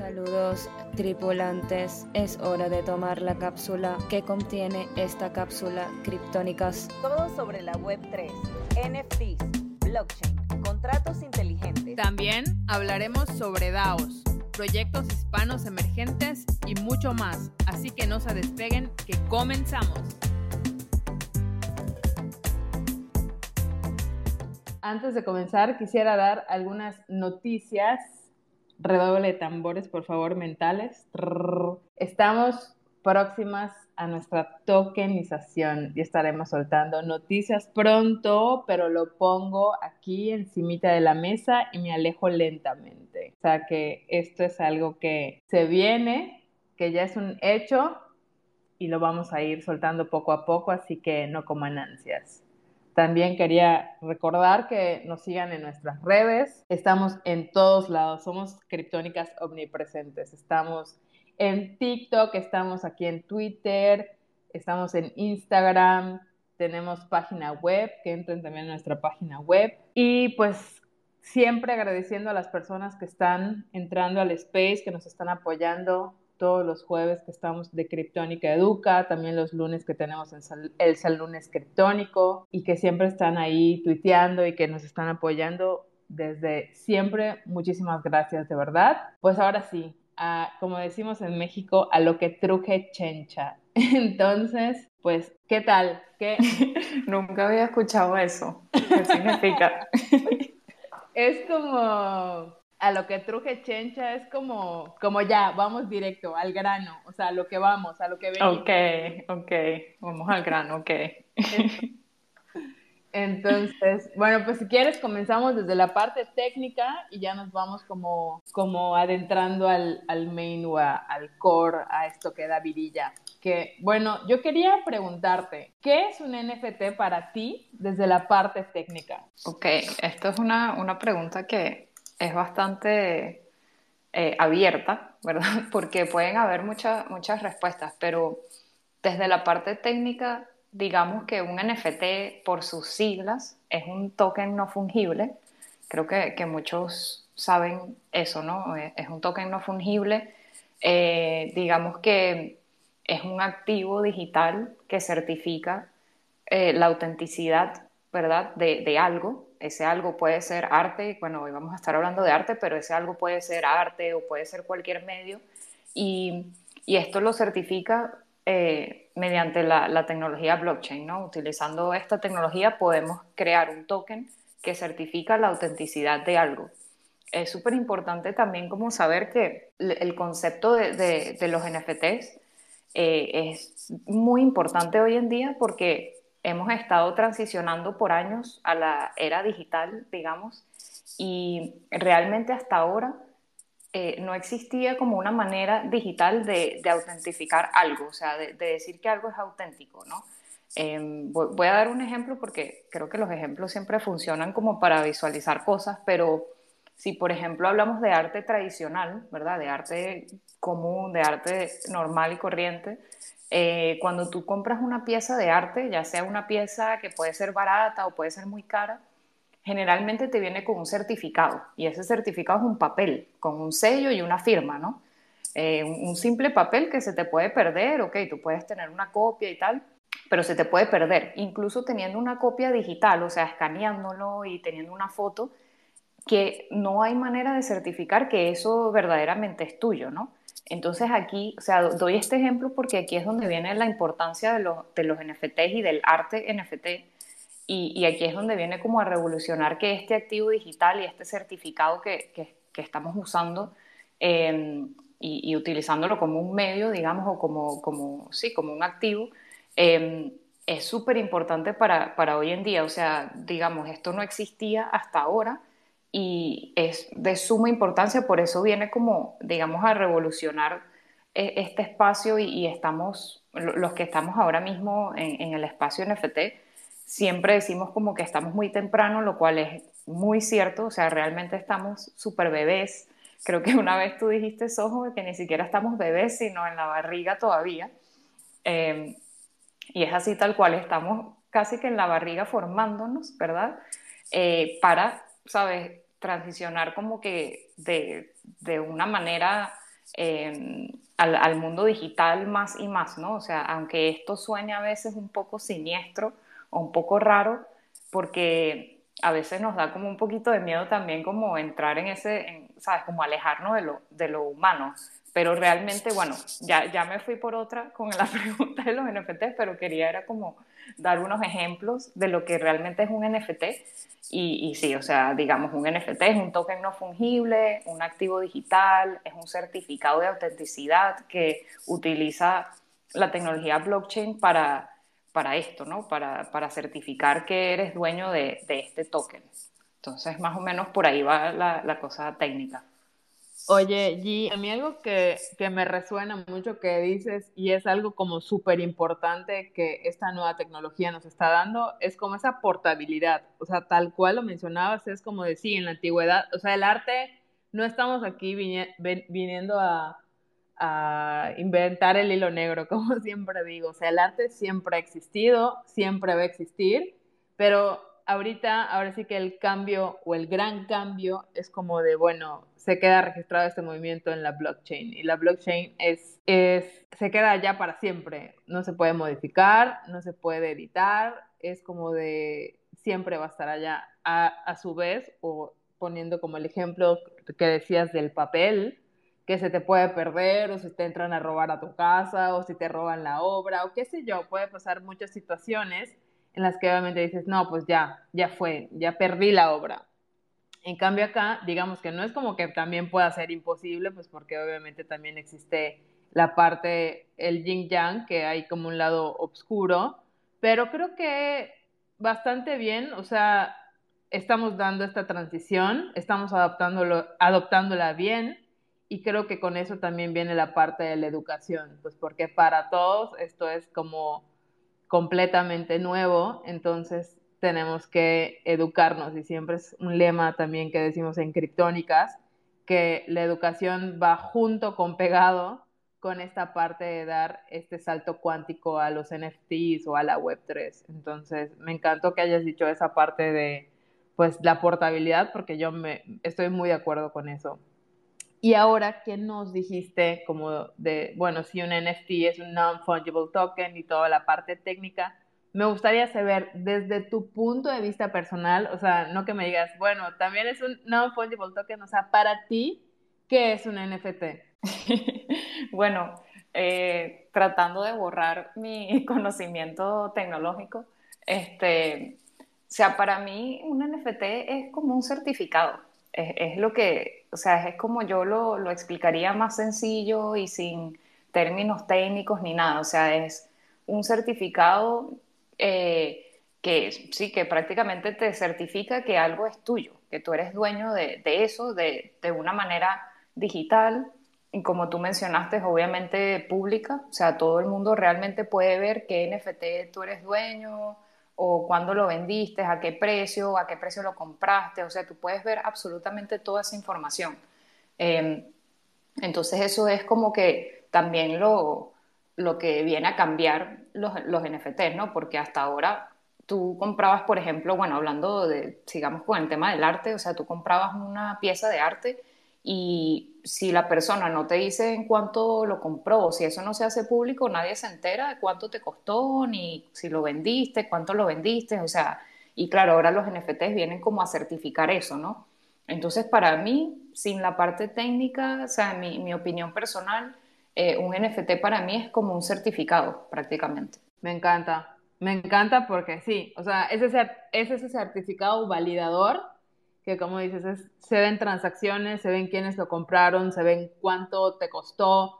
Saludos tripulantes, es hora de tomar la cápsula que contiene esta cápsula criptónicas. Todo sobre la Web3, NFTs, blockchain, contratos inteligentes. También hablaremos sobre DAOs, proyectos hispanos emergentes y mucho más. Así que no se despeguen, que comenzamos. Antes de comenzar, quisiera dar algunas noticias redoble de tambores, por favor, mentales. Estamos próximas a nuestra tokenización y estaremos soltando noticias pronto, pero lo pongo aquí encimita de la mesa y me alejo lentamente. O sea que esto es algo que se viene, que ya es un hecho y lo vamos a ir soltando poco a poco, así que no coman ansias. También quería recordar que nos sigan en nuestras redes. Estamos en todos lados. Somos criptónicas omnipresentes. Estamos en TikTok, estamos aquí en Twitter, estamos en Instagram, tenemos página web, que entren también a nuestra página web. Y pues siempre agradeciendo a las personas que están entrando al space, que nos están apoyando todos los jueves que estamos de Criptónica Educa, también los lunes que tenemos el Sal Lunes Criptónico y que siempre están ahí tuiteando y que nos están apoyando desde siempre. Muchísimas gracias, de verdad. Pues ahora sí, como decimos en México, a lo que truje chencha. Entonces, pues, ¿qué tal? ¿Qué? Nunca había escuchado eso. ¿Qué significa? es como a lo que truje chencha es como, como ya, vamos directo, al grano, o sea, a lo que vamos, a lo que venimos. Ok, ok, vamos al grano, ok. Entonces, bueno, pues si quieres comenzamos desde la parte técnica y ya nos vamos como, como adentrando al, al main o al core, a esto que da virilla. Que, bueno, yo quería preguntarte, ¿qué es un NFT para ti desde la parte técnica? Ok, esto es una, una pregunta que es bastante eh, abierta, ¿verdad? Porque pueden haber muchas muchas respuestas, pero desde la parte técnica, digamos que un NFT, por sus siglas, es un token no fungible. Creo que, que muchos saben eso, ¿no? Eh, es un token no fungible. Eh, digamos que es un activo digital que certifica la autenticidad, ¿verdad? De, de algo ese algo puede ser arte, bueno, hoy vamos a estar hablando de arte, pero ese algo puede ser arte o puede ser cualquier medio. Y, y esto lo certifica eh, mediante la, la, tecnología blockchain, ¿no? Utilizando esta tecnología podemos crear un token que certifica la autenticidad de algo. Es súper importante también como saber que el concepto de, de, los NFTs eh, es muy importante hoy en día porque hemos estado transicionando por años a la era digital, digamos, y realmente hasta ahora eh, no existía como una manera digital de, autentificar algo, o sea, de, decir que algo es auténtico, ¿no? Em, voy, a dar un ejemplo porque creo que los ejemplos siempre funcionan como para visualizar cosas, pero si por ejemplo hablamos de arte tradicional, ¿verdad? De arte común, de arte normal y corriente, eh, cuando tú compras una pieza de arte, ya sea una pieza que puede ser barata o puede ser muy cara, generalmente te viene con un certificado y ese certificado es un papel con un sello y una firma, ¿no? Eh, un, simple papel que se te puede perder, ok, tú puedes tener una copia y tal, pero se te puede perder, incluso teniendo una copia digital, o sea, escaneándolo y teniendo una foto, que no hay manera de certificar que eso verdaderamente es tuyo, ¿no? Entonces aquí, o sea, doy este ejemplo porque aquí es donde viene la importancia de los, de los NFTs y del arte NFT. Y, y, aquí es donde viene como a revolucionar que este activo digital y este certificado que, que, estamos usando em, y, utilizándolo como un medio, digamos, o como, como, sí, como un activo, em, es súper importante para, para hoy en día. O sea, digamos, esto no existía hasta ahora y es de suma importancia, por eso viene como, digamos, a revolucionar eh, este espacio y, estamos, los que estamos ahora mismo en, el espacio NFT, siempre decimos como que estamos muy temprano, lo cual es muy cierto, o sea, realmente estamos súper bebés. Creo que una vez tú dijiste, Sojo, que ni siquiera estamos bebés, sino en la barriga todavía. Em, y es así tal cual, estamos casi que en la barriga formándonos, ¿verdad? Eh, para ¿sabes? Transicionar como que de, de una manera em, al, mundo digital más y más, ¿no? O sea, aunque esto suene a veces un poco siniestro o un poco raro, porque a veces nos da como un poquito de miedo también como entrar en ese, ¿sabes? Como alejarnos de lo, de lo humano. Pero realmente, bueno, ya, ya me fui por otra con la pregunta de los NFTs, pero quería era como dar unos ejemplos de lo que realmente es un NFT. Y, y, sí, o sea, digamos, un NFT es un token no fungible, un activo digital, es un certificado de autenticidad que utiliza la tecnología blockchain para, para esto, ¿no? Para, para certificar que eres dueño de, de, este token. Entonces, más o menos por ahí va la, la cosa técnica. Oye, G, a mí algo que, que, me resuena mucho que dices y es algo como súper importante que esta nueva tecnología nos está dando, es como esa portabilidad. O sea, tal cual lo mencionabas, es como decir, en la antigüedad, o sea, el arte, no estamos aquí viniendo a, a inventar el hilo negro, como siempre digo. O sea, el arte siempre ha existido, siempre va a existir, pero ahorita, ahora sí que el cambio o el gran cambio es como de, bueno, se queda registrado este movimiento en la blockchain y la blockchain es, es, se queda ya para siempre, no se puede modificar, no se puede editar, es como de siempre va a estar allá. A, a su vez, o poniendo como el ejemplo que decías del papel, que se te puede perder o si te entran a robar a tu casa o si te roban la obra o qué sé yo, puede pasar muchas situaciones en las que obviamente dices, no, pues ya, ya fue, ya perdí la obra. En cambio acá, digamos que no es como que también pueda ser imposible, pues porque obviamente también existe la parte, el yin yang, que hay como un lado oscuro, pero creo que bastante bien, o sea, estamos dando esta transición, estamos adaptándolo, adoptándola bien, y creo que con eso también viene la parte de la educación, pues porque para todos esto es como completamente nuevo, entonces tenemos que educarnos y siempre es un lema también que decimos en criptónicas, que la educación va junto con pegado con esta parte de dar este salto cuántico a los NFTs o a la Web3. Entonces, me encantó que hayas dicho esa parte de pues la portabilidad porque yo me estoy muy de acuerdo con eso. Y ahora, ¿qué nos dijiste como de, bueno, si un NFT es un non-fungible token y toda la parte técnica? Me gustaría saber desde tu punto de vista personal, o sea, no que me digas, bueno, también es un non-fungible token, o sea, para ti, ¿qué es un NFT? bueno, eh, tratando de borrar mi conocimiento tecnológico, este, o sea, para mí un NFT es como un certificado es, lo que, o sea, es como yo lo, lo, explicaría más sencillo y sin términos técnicos ni nada. O sea, es un certificado eh, que sí, que prácticamente te certifica que algo es tuyo, que tú eres dueño de, de eso de, de, una manera digital y como tú mencionaste, obviamente pública. O sea, todo el mundo realmente puede ver qué NFT tú eres dueño o cuándo lo vendiste, a qué precio, a qué precio lo compraste, o sea, tú puedes ver absolutamente toda esa información. Em, entonces eso es como que también lo, lo que viene a cambiar los, los NFTs, ¿no? Porque hasta ahora tú comprabas, por ejemplo, bueno, hablando de, sigamos con el tema del arte, o sea, tú comprabas una pieza de arte y si la persona no te dice en cuánto lo compró, si eso no se hace público, nadie se entera de cuánto te costó, ni si lo vendiste, cuánto lo vendiste, o sea, y claro, ahora los NFTs vienen como a certificar eso, ¿no? Entonces, para mí, sin la parte técnica, o sea, mi, mi opinión personal, eh, un NFT para mí es como un certificado, prácticamente. Me encanta, me encanta porque sí, o sea, es ese, es ese certificado validador que como dices, se ven transacciones, se ven quiénes lo compraron, se ven cuánto te costó,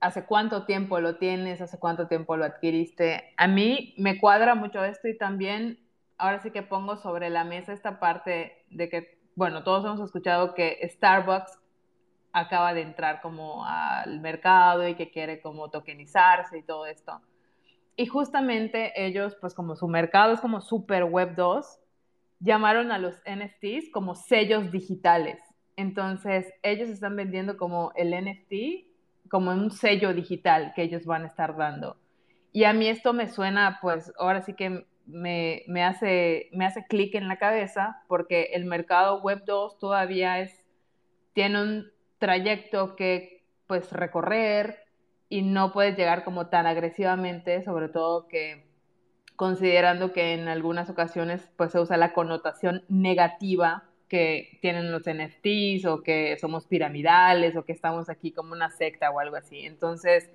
hace cuánto tiempo lo tienes, hace cuánto tiempo lo adquiriste. A mí me cuadra mucho esto y también ahora sí que pongo sobre la mesa esta parte de que, bueno, todos hemos escuchado que Starbucks acaba de entrar como al mercado y que quiere como tokenizarse y todo esto. Y justamente ellos, pues como su mercado es como super web 2, llamaron a los NFTs como sellos digitales. Entonces, ellos están vendiendo como el NFT, como un sello digital que ellos van a estar dando. Y a mí esto me suena, pues ahora sí que me, me hace, me hace clic en la cabeza porque el mercado Web 2 todavía es, tiene un trayecto que pues recorrer y no puedes llegar como tan agresivamente, sobre todo que considerando que en algunas ocasiones pues se usa la connotación negativa que tienen los NFTs o que somos piramidales o que estamos aquí como una secta o algo así. Entonces,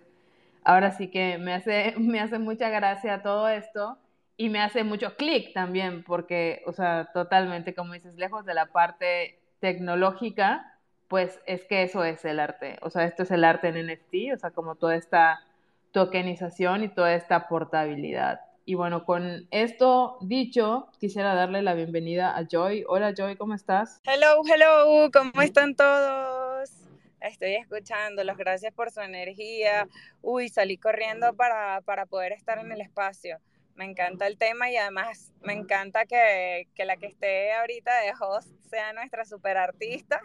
ahora sí que me hace, me hace mucha gracia todo esto y me hace mucho clic también porque, o sea, totalmente, como dices, lejos de la parte tecnológica, pues es que eso es el arte. O sea, esto es el arte en NFT, o sea, como toda esta tokenización y toda esta portabilidad. Y bueno, con esto dicho, quisiera darle la bienvenida a Joy. Hola Joy, ¿cómo estás? Hello, hello, ¿cómo están todos? Estoy escuchándolos, gracias por su energía. Uy, salí corriendo para, para poder estar en el espacio. Me encanta el tema y además me encanta que, que la que esté ahorita de host sea nuestra super artista,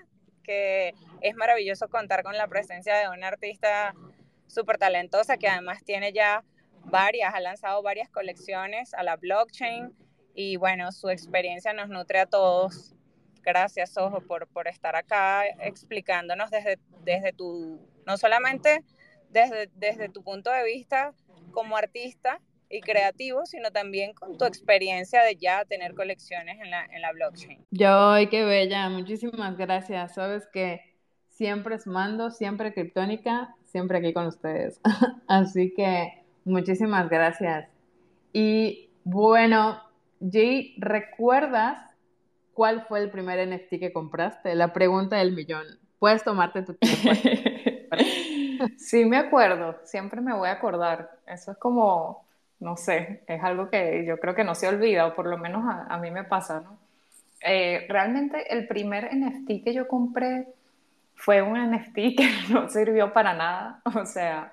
que es maravilloso contar con la presencia de una artista súper talentosa que además tiene ya varias, ha lanzado varias colecciones a la blockchain y bueno, su experiencia nos nutre a todos. Gracias, Ojo, por, por estar acá explicándonos desde, desde tu, no solamente desde, desde tu punto de vista como artista y creativo, sino también con tu experiencia de ya tener colecciones en la, en la blockchain. Yo, qué bella, muchísimas gracias. Sabes que siempre es mando, siempre criptónica, siempre aquí con ustedes. Así que Muchísimas gracias. Y bueno, Jay, ¿recuerdas cuál fue el primer NFT que compraste? La pregunta del millón. Puedes tomarte tu tiempo. sí, me acuerdo. Siempre me voy a acordar. Eso es como, no sé, es algo que yo creo que no se olvida, o por lo menos a, mí me pasa, ¿no? Eh, realmente el primer NFT que yo compré fue un NFT que no sirvió para nada. O sea,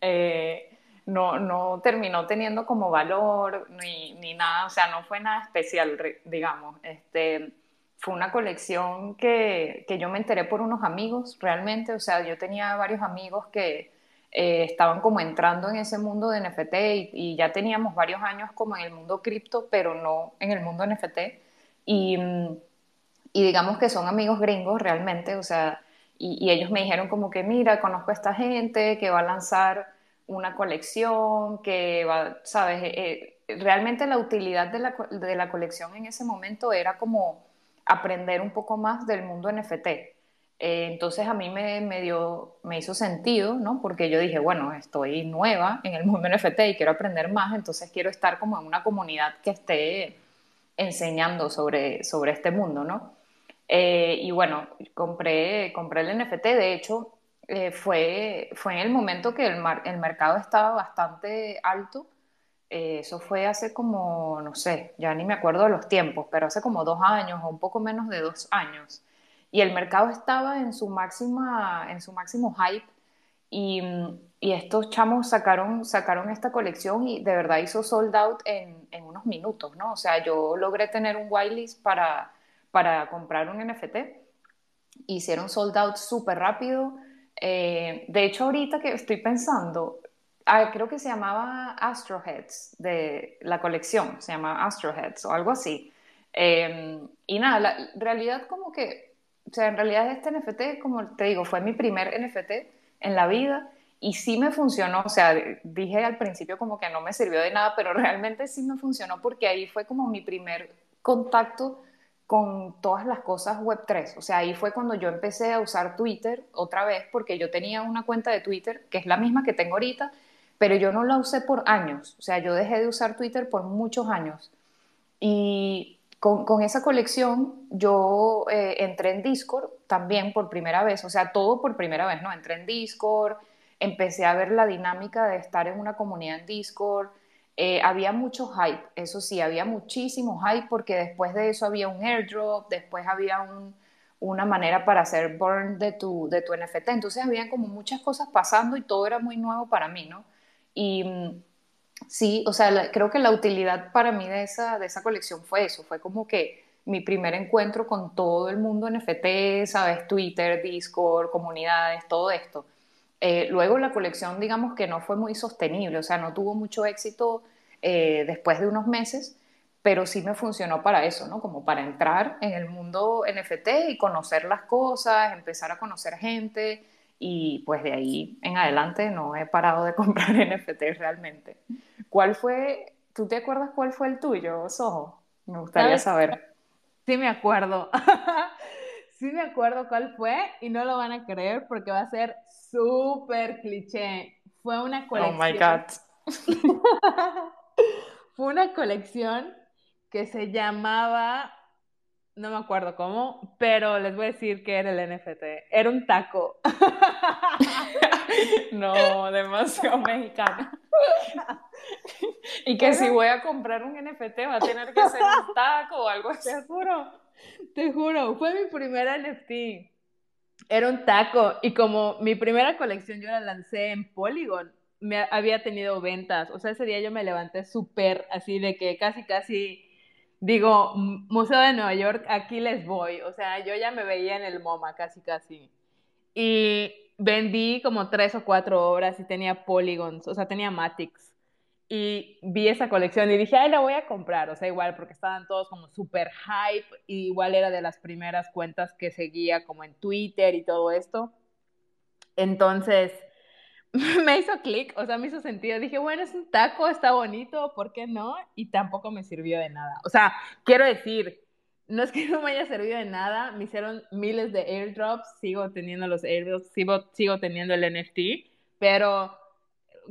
eh, no, no terminó teniendo como valor ni, ni, nada, o sea, no fue nada especial, digamos. Este, fue una colección que, que, yo me enteré por unos amigos, realmente, o sea, yo tenía varios amigos que eh, estaban como entrando en ese mundo de NFT y, ya teníamos varios años como en el mundo cripto, pero no en el mundo NFT. Y, y digamos que son amigos gringos realmente, o sea, y, ellos me dijeron como que, mira, conozco a esta gente que va a lanzar una colección, que va, sabes, eh, eh, realmente la utilidad de la, de la, colección en ese momento era como aprender un poco más del mundo NFT. Eh, entonces a mí me, dio, me hizo sentido, ¿no? Porque yo dije, bueno, estoy nueva en el mundo NFT y quiero aprender más, entonces quiero estar como en una comunidad que esté enseñando sobre, sobre este mundo, ¿no? y bueno, compré, compré el NFT, de hecho, eh, fue, fue en el momento que el, el mercado estaba bastante alto. Eh, eso fue hace como, no sé, ya ni me acuerdo de los tiempos, pero hace como dos años o un poco menos de dos años. Y el mercado estaba en su, máxima, en su máximo hype y, y estos chamos sacaron, sacaron esta colección y de verdad hizo sold out en, en unos minutos, ¿no? O sea, yo logré tener un whitelist para, para comprar un NFT. Hicieron sold out súper rápido eh, de hecho, ahorita que estoy pensando, ah, creo que se llamaba Astroheads de la colección, se llama Astroheads o algo así. Em, y nada, la realidad como que, o sea, en realidad este NFT, como te digo, fue mi primer NFT en la vida y sí me funcionó, o sea, dije al principio como que no me sirvió de nada, pero realmente sí me funcionó porque ahí fue como mi primer contacto con todas las cosas Web3. O sea, ahí fue cuando yo empecé a usar Twitter otra vez, porque yo tenía una cuenta de Twitter, que es la misma que tengo ahorita, pero yo no la usé por años. O sea, yo dejé de usar Twitter por muchos años. Y con, esa colección yo eh, entré en Discord también por primera vez, o sea, todo por primera vez, ¿no? Entré en Discord, empecé a ver la dinámica de estar en una comunidad en Discord, eh, había mucho hype, eso sí, había muchísimo hype porque después de eso había un airdrop, después había una manera para hacer burn de tu, de tu NFT, entonces había como muchas cosas pasando y todo era muy nuevo para mí, ¿no? Y mm, sí, o sea, creo que la utilidad para mí de esa, de esa colección fue eso, fue como que mi primer encuentro con todo el mundo NFT, ¿sabes? Twitter, Discord, comunidades, todo esto. Eh, luego la colección, digamos que no fue muy sostenible, o sea, no tuvo mucho éxito eh, después de unos meses, pero sí me funcionó para eso, ¿no? Como para entrar en el mundo NFT y conocer las cosas, empezar a conocer gente y pues de ahí en adelante no he parado de comprar NFT realmente. ¿Cuál fue, tú te acuerdas cuál fue el tuyo, Soho? Me gustaría saber. Sí me acuerdo. sí me acuerdo cuál fue y no lo van a creer porque va a ser súper cliché. Fue una colección. Oh my God. fue una colección que se llamaba, no me acuerdo cómo, pero les voy a decir que era el NFT. Era un taco. no, demasiado mexicano. y que si voy a comprar un NFT va a tener que ser un taco o algo así. Te juro, te juro, fue mi primera NFT. Era un taco y como mi primera colección yo la lancé en Polygon, me había tenido ventas. O sea, ese día yo me levanté súper así de que casi, casi digo, Museo de Nueva York, aquí les voy. O sea, yo ya me veía en el MoMA, casi, casi. Y vendí como tres o cuatro obras y tenía polygons, o sea, tenía Matix. Y vi esa colección y dije, ay, la voy a comprar. O sea, igual, porque estaban todos como súper hype. Y igual era de las primeras cuentas que seguía como en Twitter y todo esto. Entonces, me hizo clic, o sea, me hizo sentido. Dije, bueno, es un taco, está bonito, ¿por qué no? Y tampoco me sirvió de nada. O sea, quiero decir, no es que no me haya servido de nada, me hicieron miles de airdrops, sigo teniendo los airdrops, sigo, sigo teniendo el NFT, pero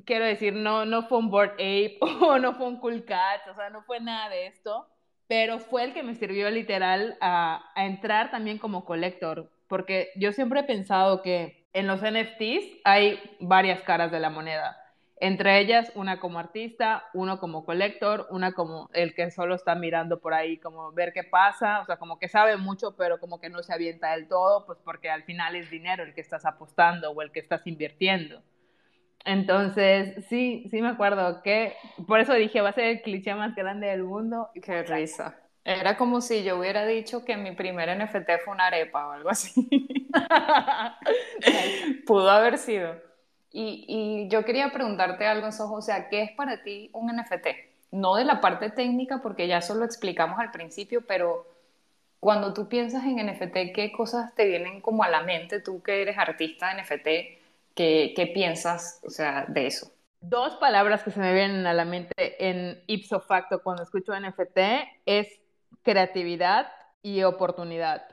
quiero decir, no, no fue un Board Ape o no fue un Cool Cat, o sea, no fue nada de esto, pero fue el que me sirvió literal a, a entrar también como collector, porque yo siempre he pensado que en los NFTs hay varias caras de la moneda entre ellas, una como artista, uno como colector, una como el que solo está mirando por ahí, como ver qué pasa, o sea, como que sabe mucho, pero como que no se avienta del todo, pues porque al final es dinero el que estás apostando o el que estás invirtiendo. Entonces, sí, sí me acuerdo que, por eso dije, va a ser el cliché más grande del mundo. Y qué risa. Era como si yo hubiera dicho que mi primer NFT fue una arepa o algo así. Pudo haber sido. Y, yo quería preguntarte algo, Sojo, o sea, ¿qué es para ti un NFT? No de la parte técnica, porque ya eso lo explicamos al principio, pero cuando tú piensas en NFT, ¿qué cosas te vienen como a la mente, tú que eres artista de NFT, qué, qué piensas, o sea, de eso? Dos palabras que se me vienen a la mente en ipso facto cuando escucho NFT es creatividad y oportunidad.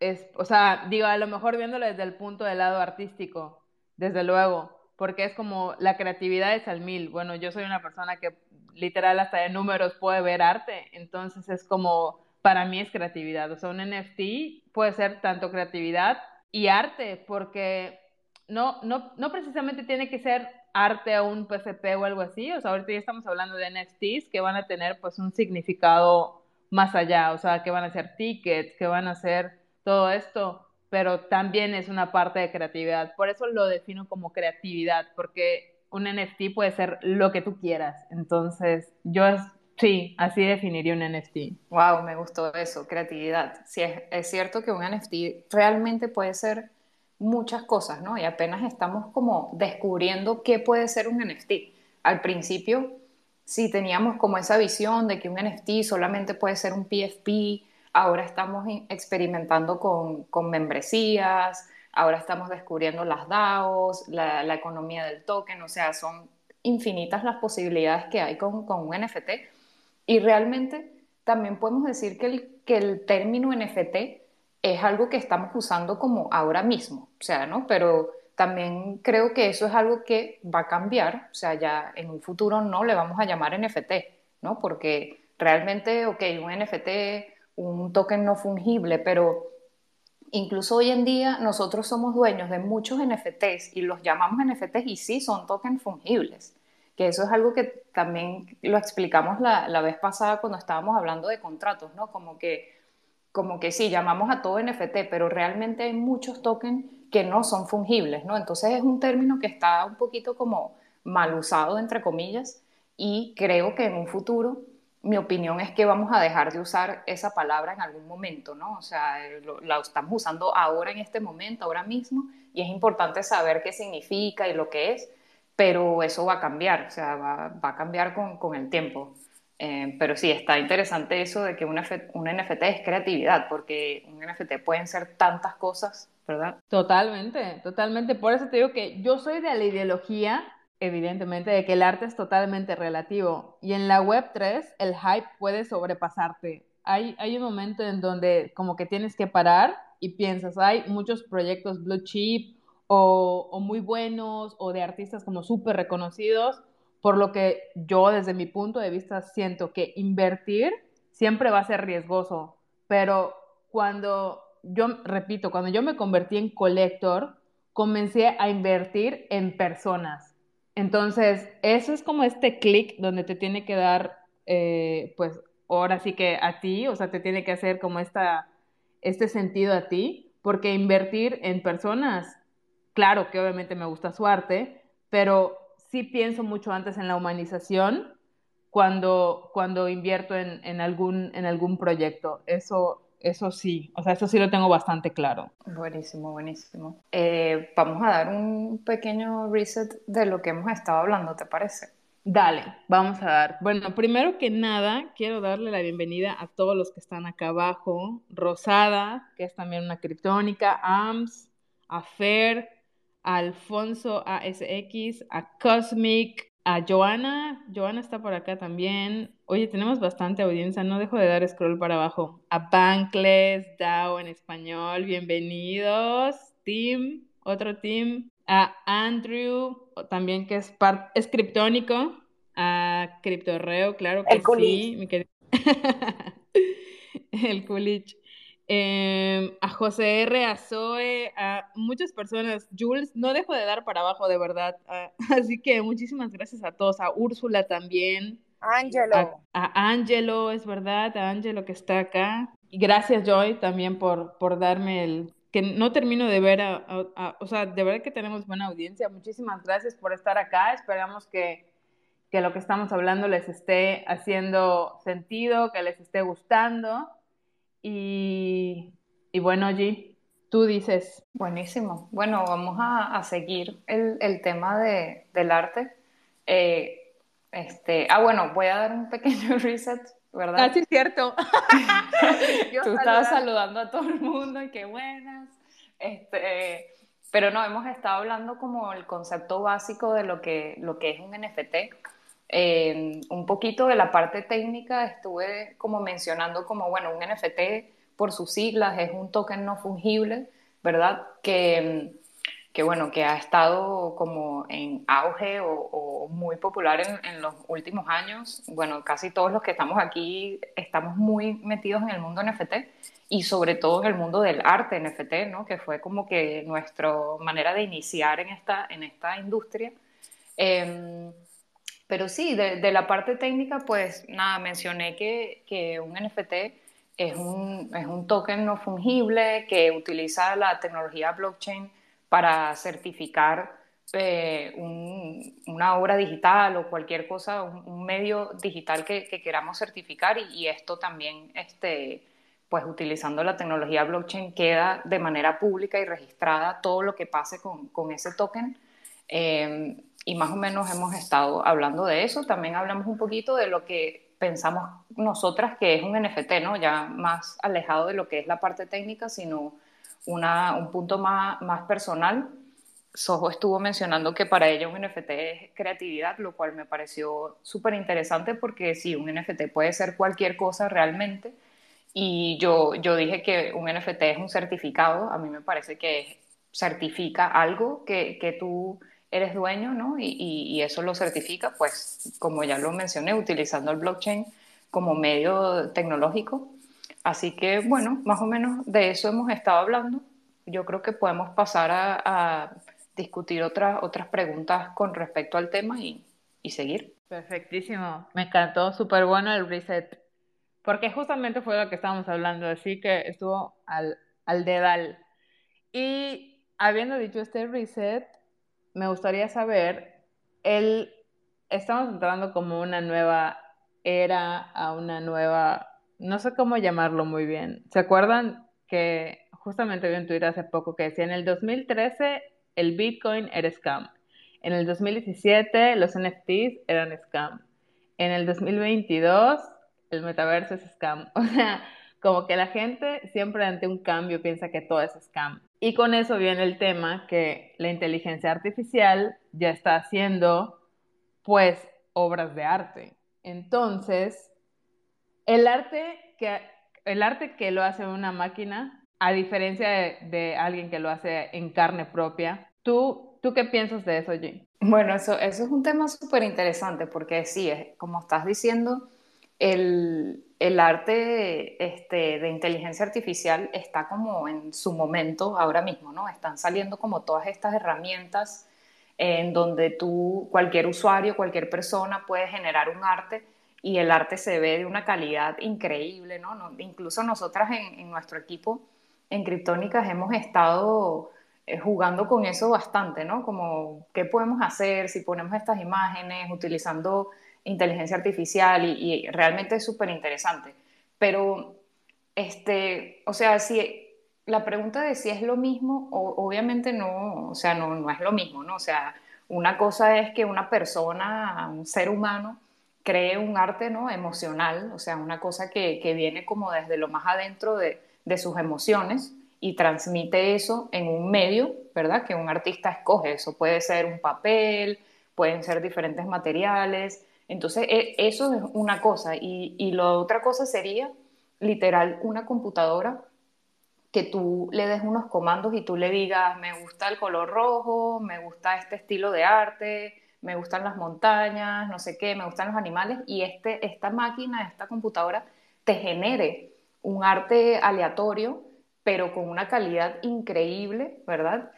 Es, o sea, digo, a lo mejor viéndolo desde el punto del lado artístico, desde luego, porque es como la creatividad es al mil. Bueno, yo soy una persona que literal hasta de números puede ver arte, entonces es como, para mí es creatividad. O sea, un NFT puede ser tanto creatividad y arte, porque no, no, no precisamente tiene que ser arte o un PFP o algo así. O sea, ahorita ya estamos hablando de NFTs que van a tener pues un significado más allá, o sea, que van a ser tickets, que van a ser todo esto pero también es una parte de creatividad. Por eso lo defino como creatividad, porque un NFT puede ser lo que tú quieras. Entonces, yo sí, así definiría un NFT. Wow, me gustó eso, creatividad. Sí, es, es cierto que un NFT realmente puede ser muchas cosas, ¿no? Y apenas estamos como descubriendo qué puede ser un NFT. Al principio, sí teníamos como esa visión de que un NFT solamente puede ser un PFP, Ahora estamos experimentando con, membresías, ahora estamos descubriendo las DAOs, la, economía del token, o sea, son infinitas las posibilidades que hay con, un NFT. Y realmente también podemos decir que el, que el término NFT es algo que estamos usando como ahora mismo, o sea, ¿no? Pero también creo que eso es algo que va a cambiar, o sea, ya en un futuro no le vamos a llamar NFT, ¿no? Porque realmente, ok, un NFT un token no fungible, pero incluso hoy en día nosotros somos dueños de muchos NFTs y los llamamos NFTs y sí son tokens fungibles, que eso es algo que también lo explicamos la, la vez pasada cuando estábamos hablando de contratos, ¿no? Como que, como que sí, llamamos a todo NFT, pero realmente hay muchos tokens que no son fungibles, ¿no? Entonces es un término que está un poquito como mal usado, entre comillas, y creo que en un futuro mi opinión es que vamos a dejar de usar esa palabra en algún momento, ¿no? O sea, la estamos usando ahora en este momento, ahora mismo, y es importante saber qué significa y lo que es, pero eso va a cambiar, o sea, va, a cambiar con, el tiempo. Eh, pero sí, está interesante eso de que un, un NFT es creatividad, porque un NFT pueden ser tantas cosas ¿verdad? Totalmente, totalmente. Por eso te digo que yo soy de la ideología, evidentemente, de que el arte es totalmente relativo. Y en la web 3 el hype puede sobrepasarte. Hay, hay un momento en donde como que tienes que parar y piensas, hay muchos proyectos blue chip o, o muy buenos o de artistas como súper reconocidos, por lo que yo desde mi punto de vista siento que invertir siempre va a ser riesgoso, pero cuando yo, repito, cuando yo me convertí en collector, comencé a invertir en personas. Entonces, eso es como este clic donde te tiene que dar, eh, pues, ahora sí que a ti, o sea, te tiene que hacer como esta, este sentido a ti, porque invertir en personas, claro que obviamente me gusta su arte, pero sí pienso mucho antes en la humanización cuando, cuando invierto en, en, algún, en algún proyecto. Eso, eso sí, o sea, eso sí lo tengo bastante claro. Buenísimo, buenísimo. Eh, vamos a dar un pequeño reset de lo que hemos estado hablando, ¿te parece? Dale, vamos a dar. Bueno, primero que nada, quiero darle la bienvenida a todos los que están acá abajo. Rosada, que es también una criptónica, AMS, a Fer, a Alfonso ASX, a Cosmic, a Joana. Joana está por acá también. Oye, tenemos bastante audiencia, no dejo de dar scroll para abajo. A Bankless, DAO en español, bienvenidos. Team, otro team. A Andrew, también que es, part, es criptónico. A Criptorreo, claro que El sí. Mi querido... El Kulich. Eh, a José R, a Zoe, a muchas personas. Jules, no dejo de dar para abajo, de verdad. Uh, así que muchísimas gracias a todos. A Úrsula también. Ángelo. A, a Ángelo, es verdad, a Ángelo que está acá. Y gracias, Joy, también por, por darme el... que no termino de ver, a, a, a, o sea, de verdad que tenemos buena audiencia. Muchísimas gracias por estar acá. Esperamos que, que lo que estamos hablando les esté haciendo sentido, que les esté gustando. Y, y, bueno, G, tú dices. Buenísimo. Bueno, vamos a, a seguir el, el tema de, del arte. Eh, este, ah, bueno, voy a dar un pequeño reset, ¿verdad? Ah, sí, es cierto. tú estabas saludando a todo el mundo y qué buenas. Este, pero no, hemos estado hablando como el concepto básico de lo que, lo que es un NFT. Un poquito de la parte técnica estuve como mencionando como, bueno, un NFT por sus siglas es un token no fungible, ¿verdad? Que, que bueno, que ha estado como en auge o, muy popular en, los últimos años. Bueno, casi todos los que estamos aquí estamos muy metidos en el mundo NFT y sobre todo en el mundo del arte NFT, ¿no? Que fue como que nuestra manera de iniciar en esta, en esta industria. Eh, pero sí, de, de, la parte técnica, pues nada, mencioné que, que un NFT es un, es un token no fungible que utiliza la tecnología blockchain para certificar eh, un, una obra digital o cualquier cosa, un, un medio digital que, que, queramos certificar y, y, esto también, este, pues utilizando la tecnología blockchain, queda de manera pública y registrada todo lo que pase con, con ese token. Eh, y más o menos hemos estado hablando de eso. También hablamos un poquito de lo que pensamos nosotras que es un NFT, ¿no? Ya más alejado de lo que es la parte técnica, sino una, un punto más, más personal. Soho estuvo mencionando que para ella un NFT es creatividad, lo cual me pareció súper interesante porque sí, un NFT puede ser cualquier cosa realmente. Y yo, yo dije que un NFT es un certificado, a mí me parece que certifica algo que, que tú eres dueño, ¿no? Y, y, y, eso lo certifica, pues, como ya lo mencioné, utilizando el blockchain como medio tecnológico. Así que, bueno, más o menos de eso hemos estado hablando. Yo creo que podemos pasar a, a discutir otras, otras preguntas con respecto al tema y, y seguir. Perfectísimo. Me encantó, súper bueno el reset. Porque justamente fue lo que estábamos hablando, así que estuvo al, al dedal. Y habiendo dicho este reset, me gustaría saber, el, estamos entrando como una nueva era, a una nueva, no sé cómo llamarlo muy bien. ¿Se acuerdan que justamente vi en Twitter hace poco que decía en el 2013 el Bitcoin era scam? En el 2017 los NFTs eran scam. En el 2022 el metaverso es scam. O sea, como que la gente siempre ante un cambio piensa que todo es scam. Y con eso viene el tema que la inteligencia artificial ya está haciendo, pues, obras de arte. Entonces, el arte que, el arte que lo hace una máquina, a diferencia de, alguien que lo hace en carne propia, ¿tú, ¿tú qué piensas de eso, Jim? Bueno, eso, eso es un tema súper interesante porque sí, es, como estás diciendo, el, el arte este, de inteligencia artificial está como en su momento ahora mismo, ¿no? Están saliendo como todas estas herramientas en donde tú, cualquier usuario, cualquier persona puede generar un arte y el arte se ve de una calidad increíble, ¿no? incluso nosotras en, en, nuestro equipo en Criptónicas hemos estado eh, jugando con eso bastante, ¿no? Como qué podemos hacer si ponemos estas imágenes utilizando inteligencia artificial y, realmente es súper interesante. Pero, este, o sea, si la pregunta de si es lo mismo, obviamente no, o sea, no, no es lo mismo, ¿no? O sea, una cosa es que una persona, un ser humano, cree un arte ¿no? emocional, o sea, una cosa que, que viene como desde lo más adentro de, de, sus emociones y transmite eso en un medio, ¿verdad? Que un artista escoge. Eso puede ser un papel, pueden ser diferentes materiales, entonces, e, eso es una cosa. Y, y la otra cosa sería, literal, una computadora que tú le des unos comandos y tú le digas, me gusta el color rojo, me gusta este estilo de arte, me gustan las montañas, no sé qué, me gustan los animales, y este, esta máquina, esta computadora, te genere un arte aleatorio, pero con una calidad increíble, ¿verdad?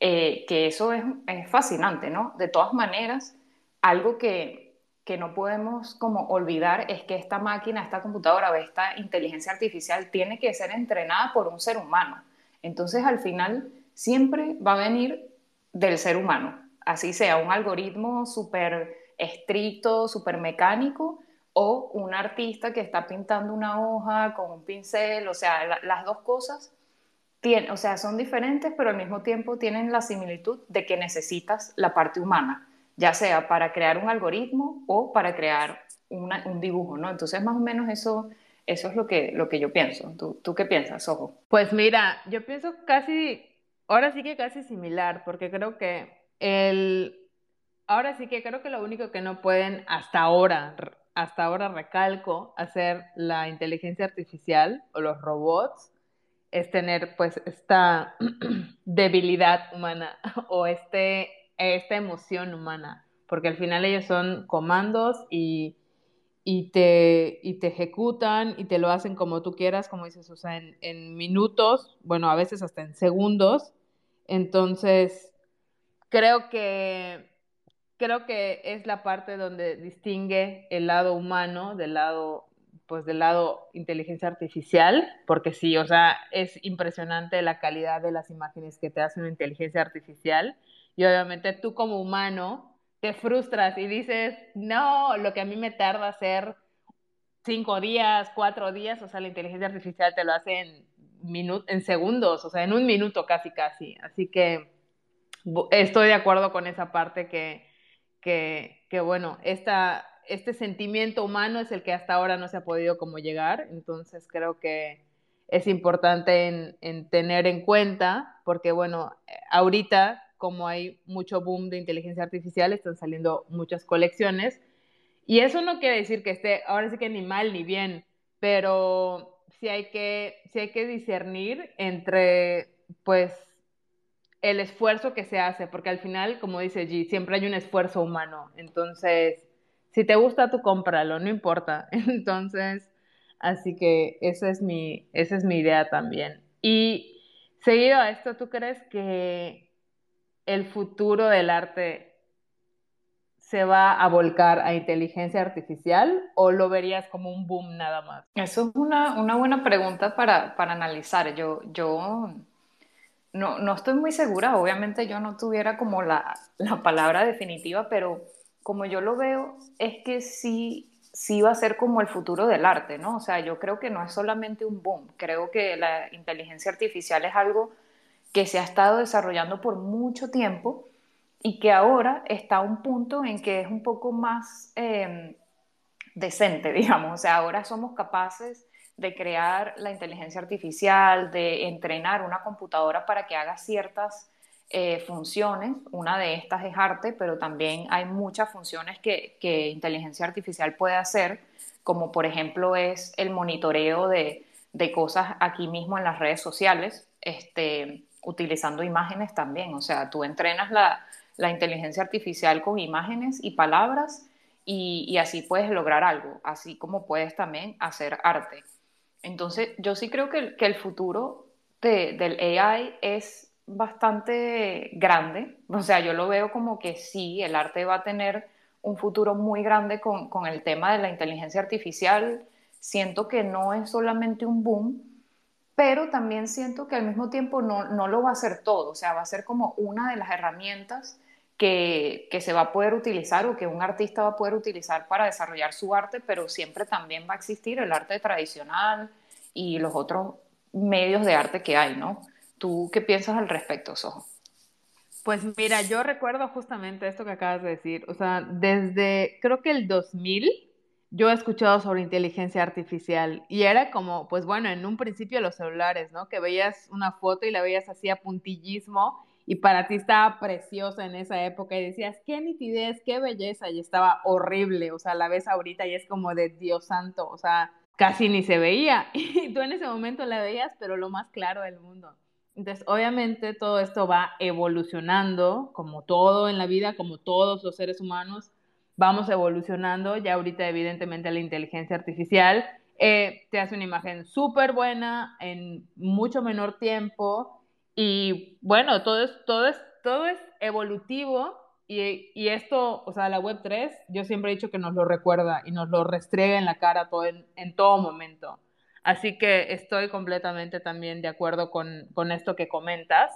Eh, que eso es, es fascinante, ¿no? De todas maneras, algo que, que no podemos como olvidar es que esta máquina, esta computadora esta inteligencia artificial tiene que ser entrenada por un ser humano. Entonces, al final, siempre va a venir del ser humano, así sea un algoritmo súper estricto, súper mecánico, o un artista que está pintando una hoja con un pincel, o sea, las dos cosas tienen, o sea, son diferentes, pero al mismo tiempo tienen la similitud de que necesitas la parte humana ya sea para crear un algoritmo o para crear un dibujo, ¿no? Entonces, más o menos eso, eso es lo que, lo que yo pienso. ¿Tú, ¿Tú qué piensas, Ojo? Pues mira, yo pienso casi, ahora sí que casi similar, porque creo que el, ahora sí que creo que lo único que no pueden hasta ahora, hasta ahora recalco, hacer la inteligencia artificial o los robots es tener pues esta debilidad humana o este esta emoción humana, porque al final ellos son comandos y, y, te, y te ejecutan y te lo hacen como tú quieras, como dices, o sea, en, en minutos, bueno, a veces hasta en segundos. Entonces, creo que creo que es la parte donde distingue el lado humano del lado pues del lado inteligencia artificial, porque sí, o sea, es impresionante la calidad de las imágenes que te hace una inteligencia artificial y obviamente tú como humano te frustras y dices, no, lo que a mí me tarda hacer cinco días, cuatro días, o sea, la inteligencia artificial te lo hace en, en segundos, o sea, en un minuto casi, casi. Así que estoy de acuerdo con esa parte que, que, que bueno, esta, este sentimiento humano es el que hasta ahora no se ha podido como llegar, entonces creo que es importante en, en tener en cuenta, porque bueno, ahorita como hay mucho boom de inteligencia artificial, están saliendo muchas colecciones. Y eso no quiere decir que esté, ahora sí que ni mal ni bien, pero sí hay que, sí hay que discernir entre, pues, el esfuerzo que se hace, porque al final, como dice G, siempre hay un esfuerzo humano. Entonces, si te gusta, tú cómpralo, no importa. Entonces, así que esa es mi, esa es mi idea también. Y seguido a esto, ¿tú crees que el futuro del arte se va a volcar a inteligencia artificial o lo verías como un boom nada más? Eso es una, buena pregunta para, analizar. Yo, yo no, no, estoy muy segura, obviamente yo no tuviera como la, la, palabra definitiva, pero como yo lo veo, es que sí, sí va a ser como el futuro del arte, ¿no? O sea, yo creo que no es solamente un boom, creo que la inteligencia artificial es algo que se ha estado desarrollando por mucho tiempo y que ahora está a un punto en que es un poco más em, decente, digamos. O sea, ahora somos capaces de crear la inteligencia artificial, de entrenar una computadora para que haga ciertas eh, funciones. Una de estas es arte, pero también hay muchas funciones que, que inteligencia artificial puede hacer, como por ejemplo es el monitoreo de, de cosas aquí mismo en las redes sociales, este, utilizando imágenes también. O sea, tú entrenas la, la inteligencia artificial con imágenes y palabras y, y, así puedes lograr algo, así como puedes también hacer arte. Entonces, yo sí creo que, que el futuro de, del AI es bastante grande. O sea, yo lo veo como que sí, el arte va a tener un futuro muy grande con, con el tema de la inteligencia artificial. Siento que no es solamente un boom, pero también siento que al mismo tiempo no, no, lo va a hacer todo, o sea, va a ser como una de las herramientas que, que, se va a poder utilizar o que un artista va a poder utilizar para desarrollar su arte, pero siempre también va a existir el arte tradicional y los otros medios de arte que hay, ¿no? ¿Tú qué piensas al respecto, Sojo? Pues mira, yo recuerdo justamente esto que acabas de decir, o sea, desde creo que el 2000 yo he escuchado sobre inteligencia artificial y era como, pues bueno, en un principio los celulares, ¿no? Que veías una foto y la veías así a puntillismo y para ti estaba preciosa en esa época y decías, qué nitidez, qué belleza y estaba horrible, o sea, la ves ahorita y es como de Dios santo, o sea, casi ni se veía y tú en ese momento la veías, pero lo más claro del mundo. Entonces, obviamente todo esto va evolucionando, como todo en la vida, como todos los seres humanos, vamos evolucionando, ya ahorita evidentemente la inteligencia artificial eh, te hace una imagen súper buena en mucho menor tiempo y bueno, todo es, todo es, todo es evolutivo y, y, esto, o sea, la web 3, yo siempre he dicho que nos lo recuerda y nos lo restrega en la cara todo en, en todo momento. Así que estoy completamente también de acuerdo con, con esto que comentas,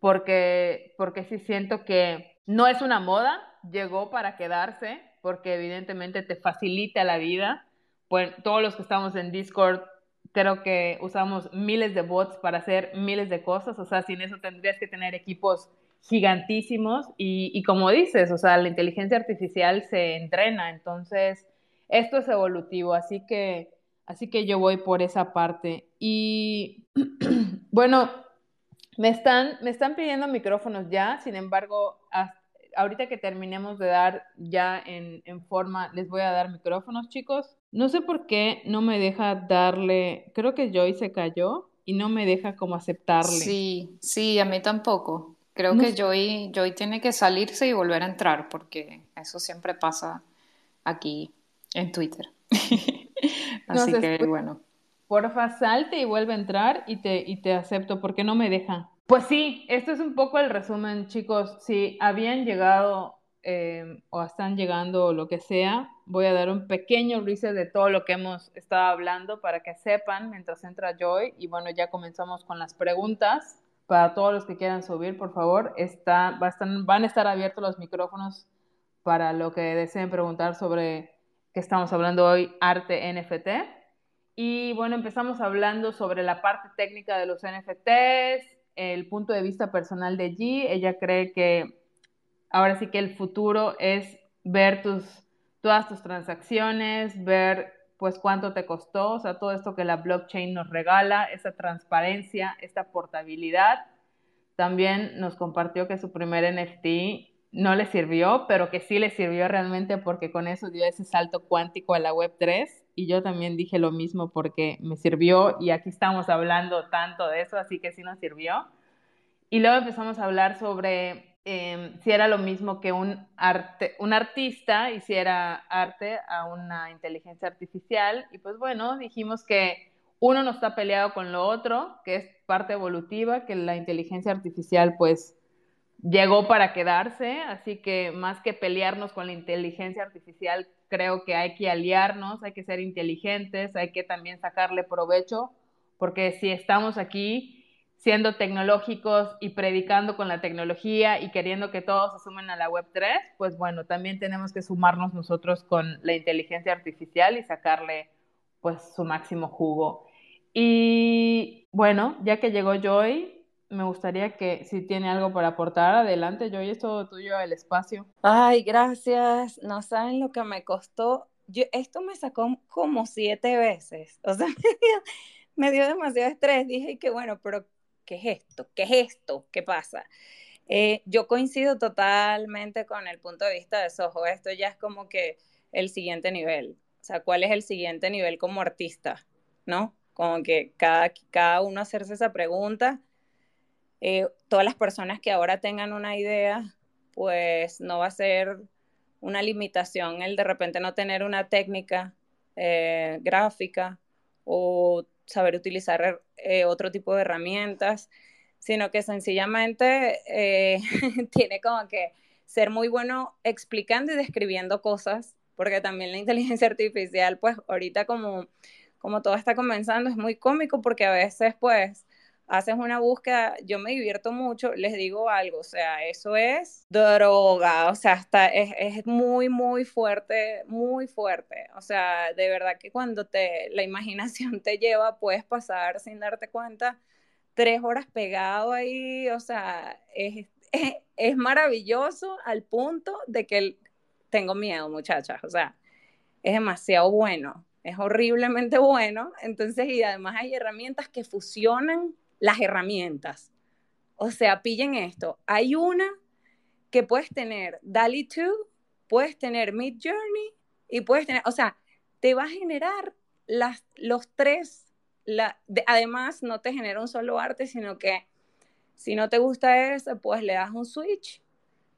porque, porque sí siento que no es una moda, llegó para quedarse porque evidentemente te facilita la vida. Pues todos los que estamos en Discord creo que usamos miles de bots para hacer miles de cosas, o sea, sin eso tendrías que tener equipos gigantísimos. Y, y como dices, o sea, la inteligencia artificial se entrena, entonces esto es evolutivo, así que, así que yo voy por esa parte. Y bueno, me están, me están pidiendo micrófonos ya, sin embargo, hasta ahorita que terminemos de dar ya en, en, forma, les voy a dar micrófonos, chicos. No sé por qué no me deja darle, creo que Joy se cayó y no me deja como aceptarle. Sí, sí, a mí tampoco. Creo no que Joy, Joy tiene que salirse y volver a entrar porque eso siempre pasa aquí en Twitter. Así no, que bueno. Porfa, salte y vuelve a entrar y te, y te acepto porque no me deja. Pues sí, esto es un poco el resumen, chicos. Si habían llegado eh, o están llegando o lo que sea, voy a dar un pequeño reset de todo lo que hemos estado hablando para que sepan mientras entra Joy. Y bueno, ya comenzamos con las preguntas. Para todos los que quieran subir, por favor, está, van a estar abiertos los micrófonos para lo que deseen preguntar sobre qué estamos hablando hoy, arte NFT. Y bueno, empezamos hablando sobre la parte técnica de los NFTs, el punto de vista personal de G. Ella cree que ahora sí que el futuro es ver tus, todas tus transacciones, ver pues cuánto te costó, o sea, todo esto que la blockchain nos regala, esa transparencia, esta portabilidad. También nos compartió que su primer NFT no le sirvió, pero que sí le sirvió realmente porque con eso dio ese salto cuántico a la Web3 y yo también dije lo mismo porque me sirvió y aquí estamos hablando tanto de eso, así que sí nos sirvió. Y luego empezamos a hablar sobre eh, si era lo mismo que un, arte, un artista hiciera arte a una inteligencia artificial y pues bueno, dijimos que uno no está peleado con lo otro, que es parte evolutiva, que la inteligencia artificial pues llegó para quedarse, así que más que pelearnos con la inteligencia artificial, creo que hay que aliarnos, hay que ser inteligentes, hay que también sacarle provecho, porque si estamos aquí siendo tecnológicos y predicando con la tecnología y queriendo que todos se sumen a la Web3, pues bueno, también tenemos que sumarnos nosotros con la inteligencia artificial y sacarle pues su máximo jugo. Y bueno, ya que llegó Joy, me gustaría que si tiene algo para aportar, adelante, yo y es todo tuyo el espacio. Ay, gracias. No saben lo que me costó yo, esto me sacó como siete veces, o sea, me dio, me dio demasiado estrés, dije que bueno, pero ¿qué es esto? ¿Qué es esto? ¿Qué pasa? Eh, yo coincido totalmente con el punto de vista de Soho, esto ya es como que el siguiente nivel, o sea, ¿cuál es el siguiente nivel como artista? ¿No? Como que cada, cada uno hacerse esa pregunta. Eh, todas las personas que ahora tengan una idea, pues no va a ser una limitación el de repente no tener una técnica eh, gráfica o saber utilizar eh, otro tipo de herramientas, sino que sencillamente tiene como que ser muy bueno explicando y describiendo cosas porque también la inteligencia artificial, pues ahorita como, como todo está comenzando, es muy cómico porque a veces, pues, haces una búsqueda, yo me divierto mucho, les digo algo, o sea, eso es droga, o sea, hasta es, es, muy, muy fuerte, muy fuerte, o sea, de verdad que cuando te, la imaginación te lleva, puedes pasar sin darte cuenta tres horas pegado ahí, o sea, es, es, es maravilloso al punto de que tengo miedo, muchachas, o sea, es demasiado bueno, es horriblemente bueno, entonces, y además hay herramientas que fusionan las herramientas. O sea, pillen esto, hay una que puedes tener DALI 2, puedes tener Mid Journey y puedes tener, o sea, te va a generar las, los tres, la, además no te genera un solo arte, sino que si no te gusta ese, pues le das un switch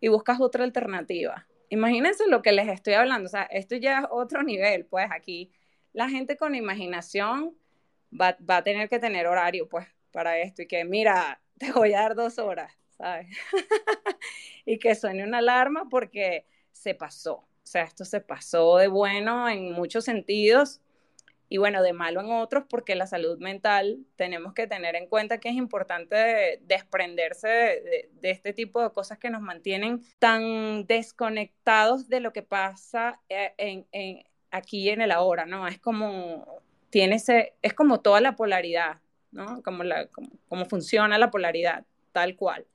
y buscas otra alternativa. Imagínense lo que les estoy hablando, o sea, esto ya es otro nivel, pues aquí la gente con imaginación va, va a tener que tener horario, pues, para esto y que, mira, te voy a dar dos horas, ¿sabes? y que suene una alarma porque se pasó, o sea, esto se pasó de bueno en muchos sentidos y bueno, de malo en otros, porque la salud mental tenemos que tener en cuenta que es importante desprenderse de, este tipo de cosas que nos mantienen tan desconectados de lo que pasa eh, en, aquí en el ahora, ¿no? Es como, tiene ese, es como toda la polaridad, ¿no? Como, la, como funciona la polaridad, tal cual.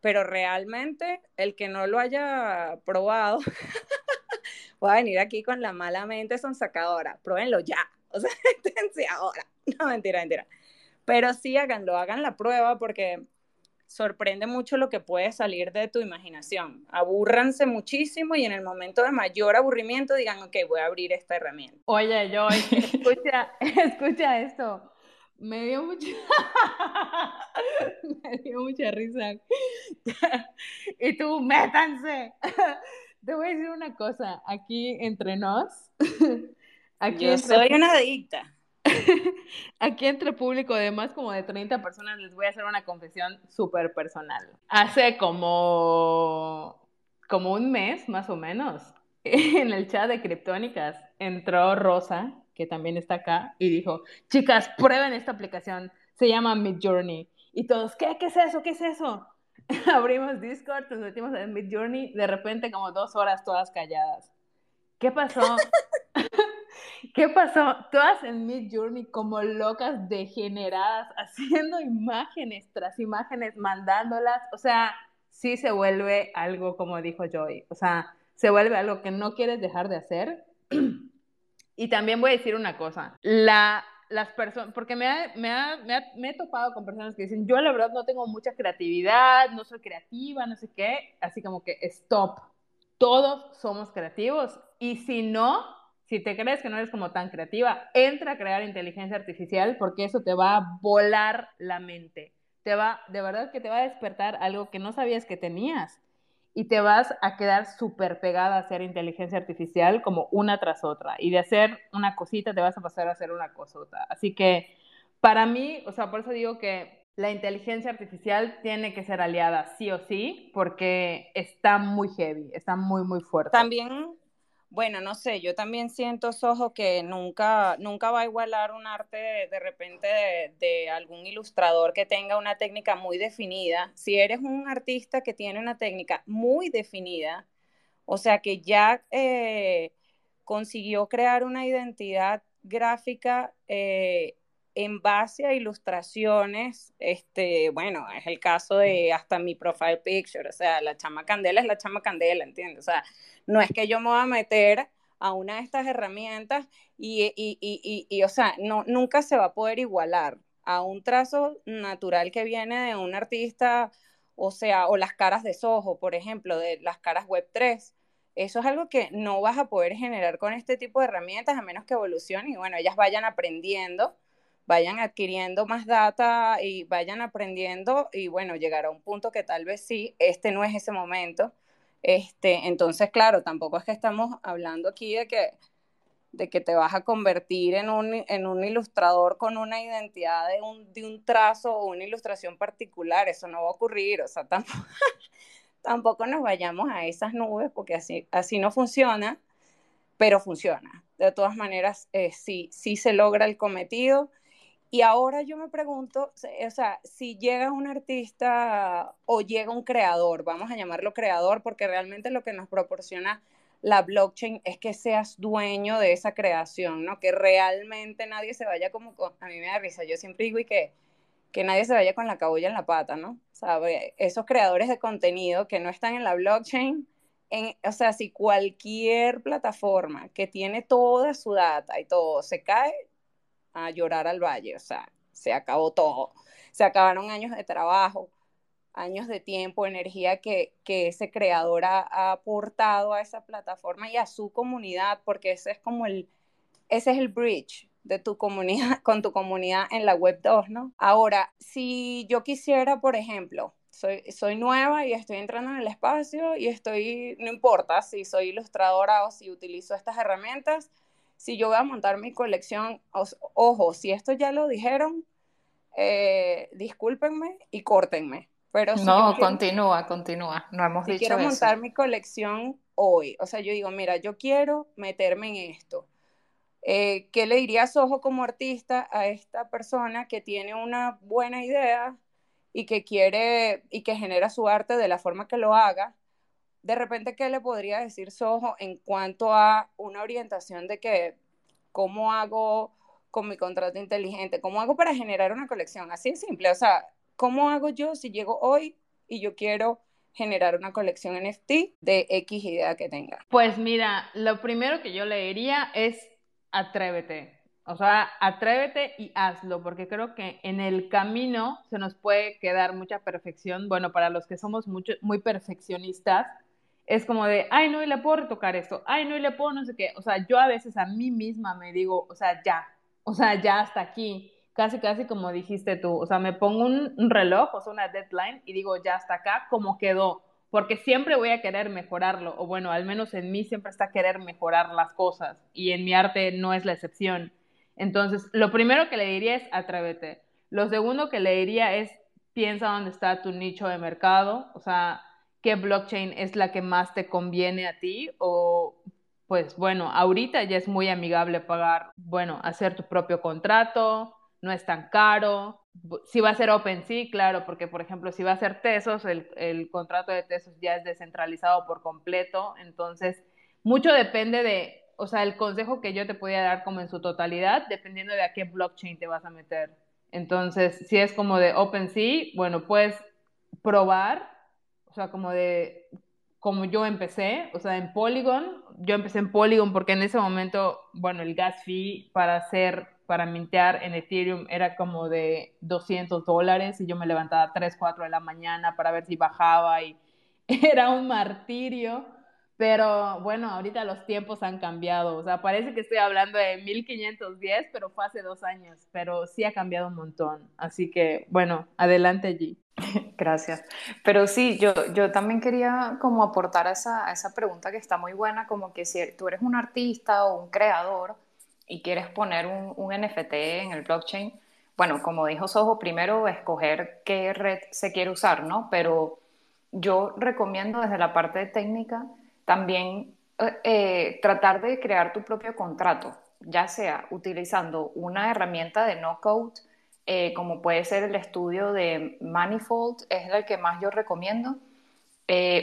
Pero realmente el que no lo haya probado, voy a venir aquí con la mala mente sonsacadora, pruébenlo ya o sea, ahora. No, mentira, mentira. Pero sí háganlo, hagan la prueba porque sorprende mucho lo que puede salir de tu imaginación. Abúrranse muchísimo y en el momento de mayor aburrimiento digan, ok, voy a abrir esta herramienta. Oye, yo, escucha, escucha esto. Me dio mucha, me dio mucha risa. y tú, métanse. Te voy a decir una cosa, aquí entre nos, Aquí Yo soy una adicta. Aquí entre público de más como de 30 personas les voy a hacer una confesión súper personal. Hace como, como un mes más o menos, en el chat de Criptónicas entró Rosa, que también está acá, y dijo, chicas, prueben esta aplicación, se llama Midjourney. Y todos, ¿qué? ¿Qué es eso? ¿Qué es eso? Abrimos Discord, nos metimos en Midjourney, de repente como dos horas todas calladas. ¿Qué pasó? ¿Qué pasó? Todas en Mid Journey como locas degeneradas, haciendo imágenes tras imágenes, mandándolas. O sea, sí se vuelve algo, como dijo Joy. O sea, se vuelve algo que no quieres dejar de hacer. y también voy a decir una cosa. La, las personas, porque me, me, me, he topado con personas que dicen, yo la verdad no tengo mucha creatividad, no soy creativa, no sé qué. Así como que, stop. Todos somos creativos. Y si no, si te crees que no eres como tan creativa, entra a crear inteligencia artificial porque eso te va a volar la mente. Te va, de verdad que te va a despertar algo que no sabías que tenías y te vas a quedar súper pegada a hacer inteligencia artificial como una tras otra. Y de hacer una cosita te vas a pasar a hacer una cosota. Así que para mí, o sea, por eso digo que la inteligencia artificial tiene que ser aliada sí o sí, porque está muy heavy, está muy, muy fuerte. También bueno, no sé, yo también siento, Sojo, que nunca, nunca va a igualar un arte de, repente de, algún ilustrador que tenga una técnica muy definida. Si eres un artista que tiene una técnica muy definida, o sea, que ya eh, consiguió crear una identidad gráfica eh, en base a ilustraciones, este, bueno, es el caso de hasta mi profile picture, o sea, la chama candela es la chama candela, ¿entiendes? O sea, no es que yo me voy a meter a una de estas herramientas y, y, y, y, o sea, no, nunca se va a poder igualar a un trazo natural que viene de un artista, o sea, o las caras de Soho, por ejemplo, de las caras Web 3. Eso es algo que no vas a poder generar con este tipo de herramientas a menos que evolucionen y bueno, ellas vayan aprendiendo, vayan adquiriendo más data y vayan aprendiendo y bueno, llegar a un punto que tal vez sí, este no es ese momento. Este, entonces, claro, tampoco es que estamos hablando aquí de que de que te vas a convertir en un, en un ilustrador con una identidad de un, de un trazo o una ilustración particular, eso no va a ocurrir, o sea, tampoco, tampoco nos vayamos a esas nubes porque así, así no funciona, pero funciona. De todas maneras, eh, sí, sí se logra el cometido. Y ahora yo me pregunto, o sea, si llega un artista o llega un creador, vamos a llamarlo creador, porque realmente lo que nos proporciona la blockchain es que seas dueño de esa creación, ¿no? Que realmente nadie se vaya como, a mí me da risa, yo siempre digo y que, que nadie se vaya con la cabulla en la pata, ¿no? ¿Sabe? Esos creadores de contenido que no están en la blockchain, en, o sea, si cualquier plataforma que tiene toda su data y todo se cae, a llorar al valle, o sea, se acabó todo, se acabaron años de trabajo, años de tiempo, energía que, ese creador ha, aportado a esa plataforma y a su comunidad, porque ese es como el, ese es el bridge de tu comunidad, con tu comunidad en la web 2, ¿no? Ahora, si yo quisiera, por ejemplo, soy, soy nueva y estoy entrando en el espacio y estoy, no importa si soy ilustradora o si utilizo estas herramientas, si yo voy a montar mi colección, ojo, si esto ya lo dijeron, eh, discúlpenme y córtenme, no, continúa, continúa. No hemos si dicho quiero montar mi colección hoy, o sea, yo digo, mira, yo quiero meterme en esto. Eh, ¿Qué le dirías, ojo, como artista a esta persona que tiene una buena idea y que quiere y que genera su arte de la forma que lo haga? De repente, ¿qué le podría decir Soho en cuanto a una orientación de que cómo hago con mi contrato inteligente, cómo hago para generar una colección? Así de simple, o sea, ¿Cómo hago yo si llego hoy y yo quiero generar una colección NFT de X idea que tenga? Pues mira, lo primero que yo le diría es atrévete. O sea, atrévete y hazlo, porque creo que en el camino se nos puede quedar mucha perfección. Bueno, para los que somos mucho, muy perfeccionistas, es como de, ay, no, y le puedo retocar esto, ay, no, y le puedo no sé qué. O sea, yo a veces a mí misma me digo, o sea, ya, o sea, ya hasta aquí casi, casi como dijiste tú, o sea, me pongo un, reloj, o sea, una deadline y digo, ya hasta acá, como quedó, porque siempre voy a querer mejorarlo, o bueno, al menos en mí siempre está querer mejorar las cosas, y en mi arte no es la excepción. Entonces, lo primero que le diría es atrévete. Lo segundo que le diría es piensa dónde está tu nicho de mercado, o sea, qué blockchain es la que más te conviene a ti o pues bueno, ahorita ya es muy amigable pagar, bueno, hacer tu propio contrato, no es tan caro. Si va a ser OpenSea, claro, porque por ejemplo, si va a ser Tesos, el, contrato de Tesos ya es descentralizado por completo, entonces mucho depende de, o sea, el consejo que yo te podía dar como en su totalidad, dependiendo de a qué blockchain te vas a meter. Entonces, si es como de OpenSea, bueno, puedes probar, o sea, como de como yo empecé, o sea, en Polygon, yo empecé en Polygon porque en ese momento, bueno, el gas fee para hacer para mintear en Ethereum era como de 200 dólares y yo me levantaba a 3, 4 de la mañana para ver si bajaba y era un martirio. Pero bueno, ahorita los tiempos han cambiado. O sea, parece que estoy hablando de 1510, pero fue hace dos años. Pero sí ha cambiado un montón. Así que, bueno, adelante allí. Gracias. Pero sí, yo, yo también quería como aportar a esa, a esa pregunta que está muy buena, como que si tú eres un artista o un creador, y quieres poner un, un, NFT en el blockchain, bueno, como dijo Soho, primero escoger qué red se quiere usar, ¿no? Pero yo recomiendo desde la parte técnica también eh, eh, tratar de crear tu propio contrato, ya sea utilizando una herramienta de no code, eh, como puede ser el estudio de Manifold, es el que más yo recomiendo,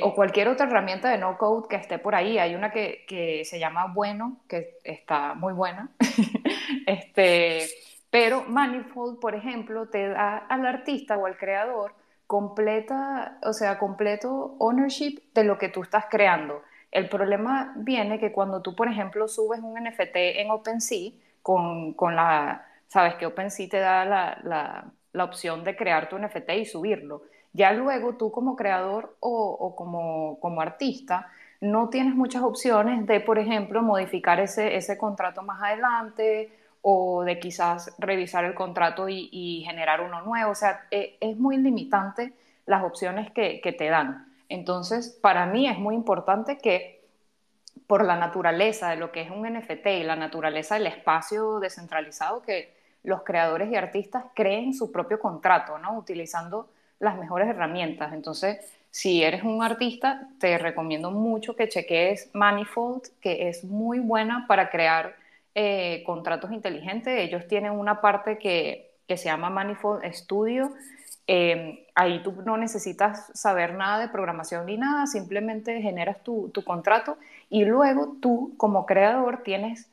o cualquier otra herramienta de no code que esté por ahí. Hay una que, que se llama Bueno, que está muy buena. este, pero Manifold, por ejemplo, te da al artista o al creador completa, o sea, completo ownership de lo que tú estás creando. El problema viene que cuando tú, por ejemplo, subes un NFT en OpenSea con, con la, sabes que OpenSea te da la, la, opción de crear tu NFT y subirlo. Ya luego tú como creador o, como, como artista no tienes muchas opciones de, por ejemplo, modificar ese, ese contrato más adelante o de quizás revisar el contrato y, generar uno nuevo. O sea, e, es muy limitante las opciones que, te dan. Entonces, para mí es muy importante que por la naturaleza de lo que es un NFT y la naturaleza del espacio descentralizado, que los creadores y artistas creen su propio contrato, ¿no? Utilizando las mejores herramientas. Entonces, si eres un artista, te recomiendo mucho que cheques Manifold, que es muy buena para crear eh, contratos inteligentes. Ellos tienen una parte que, se llama Manifold Studio. Em, ahí tú no necesitas saber nada de programación ni nada, simplemente generas tu, contrato y luego tú como creador tienes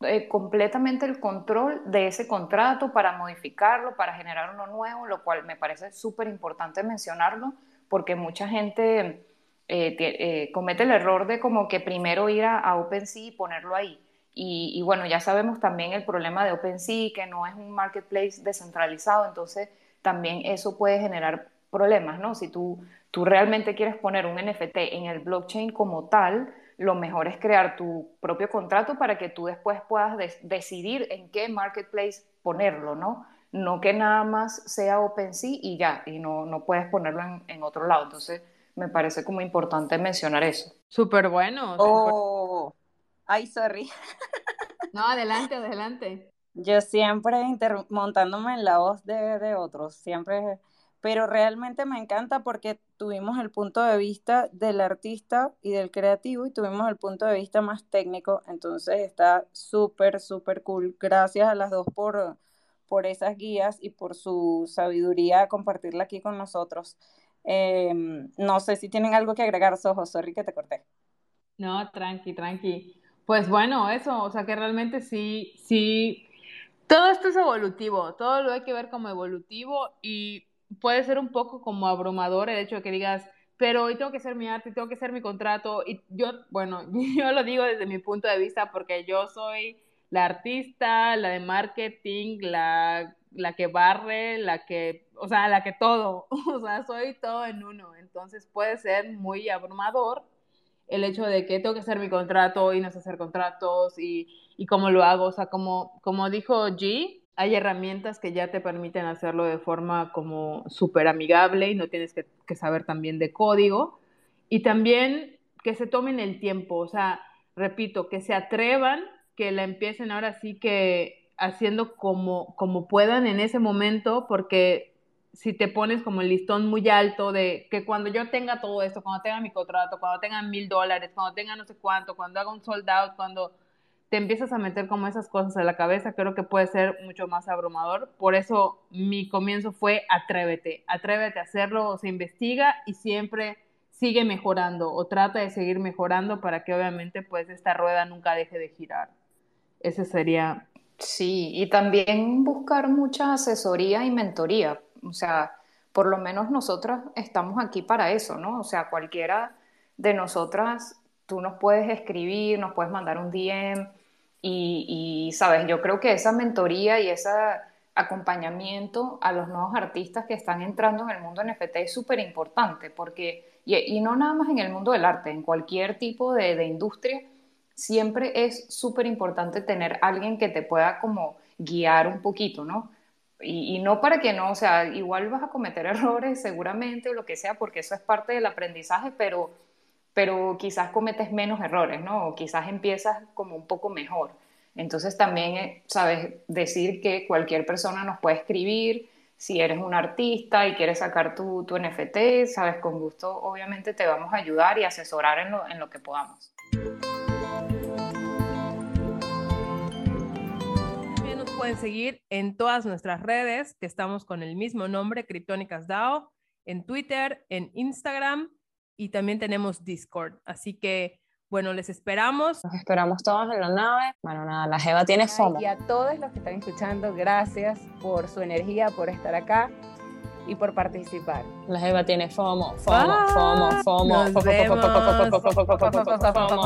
eh, completamente el control de ese contrato para modificarlo, para generar uno nuevo, lo cual me parece súper importante mencionarlo porque mucha gente eh, eh, comete el error de como que primero ir a, OpenSea y ponerlo ahí. Y, bueno, ya sabemos también el problema de OpenSea, que no es un marketplace descentralizado, entonces también eso puede generar problemas, ¿no? Si tú, tú realmente quieres poner un NFT en el blockchain como tal, lo mejor es crear tu propio contrato para que tú después puedas decidir en qué marketplace ponerlo, ¿no? no que nada más sea OpenSea y ya, y no, no puedes ponerlo en, otro lado. Entonces, me parece como importante mencionar eso. Súper bueno. Oh, ay, sorry. No, adelante, adelante. Yo siempre montándome en la voz de, de otros, siempre, pero realmente me encanta porque tuvimos el punto de vista del artista y del creativo y tuvimos el punto de vista más técnico, entonces está súper, súper cool. Gracias a las dos por por esas guías y por su sabiduría compartirla aquí con nosotros. Em, no sé si tienen algo que agregar, Sojo, sorry que te corté. No, tranqui, tranqui. Pues bueno, eso, o sea que realmente sí, sí, todo esto es evolutivo, todo lo hay que ver como evolutivo y puede ser un poco como abrumador el hecho de que digas, pero hoy tengo que hacer mi arte, tengo que hacer mi contrato y yo, bueno, yo lo digo desde mi punto de vista porque yo soy la artista, la de marketing, la, la que barre, la que, o sea, la que todo, o sea, soy todo en uno. Entonces puede ser muy abrumador el hecho de que tengo que hacer mi contrato y no sé hacer contratos y, y cómo lo hago. O sea, como, como dijo G, hay herramientas que ya te permiten hacerlo de forma como súper amigable y no tienes que, que saber también de código. Y también que se tomen el tiempo, o sea, repito, que se atrevan que la empiecen ahora sí que haciendo como, como puedan en ese momento, porque si te pones como el listón muy alto de que cuando yo tenga todo esto, cuando tenga mi contrato, cuando tenga mil dólares, cuando tenga no sé cuánto, cuando haga un sold out, cuando te empiezas a meter como esas cosas en la cabeza, creo que puede ser mucho más abrumador. Por eso mi comienzo fue atrévete, atrévete a hacerlo, o se investiga y siempre sigue mejorando o trata de seguir mejorando para que obviamente pues esta rueda nunca deje de girar. Ese sería... Sí, y también buscar mucha asesoría y mentoría. O sea, por lo menos nosotras estamos aquí para eso, ¿no? O sea, cualquiera de nosotras, tú nos puedes escribir, nos puedes mandar un DM y, sabes, yo creo que esa mentoría y ese acompañamiento a los nuevos artistas que están entrando en el mundo NFT es súper importante porque, y, no nada más en el mundo del arte, en cualquier tipo de, de industria, siempre es súper importante tener alguien que te pueda como guiar un poquito, ¿no? Y, no para que no, o sea, igual vas a cometer errores seguramente o lo que sea, porque eso es parte del aprendizaje, pero, pero quizás cometes menos errores, ¿no? O quizás empiezas como un poco mejor. Entonces también, eh, sabes, decir que cualquier persona nos puede escribir, si eres un artista y quieres sacar tu, tu NFT, sabes, con gusto obviamente te vamos a ayudar y asesorar en lo, en lo que podamos. Pueden seguir en todas nuestras redes, que estamos con el mismo nombre, Criptónicas DAO, en Twitter, en Instagram y también tenemos Discord. Así que, bueno, les esperamos. Nos esperamos todos en la nave. Bueno, nada, la Jeva tiene fondo. Y a todos los que están escuchando, gracias por su energía, por estar acá. y por participar. La Jeva tiene FOMO, FOMO, FOMO, FOMO. Nos fo- fo- fo- vemos. fo- fo- fo- fo- fo- fo- fo- fo- fo- FOMO.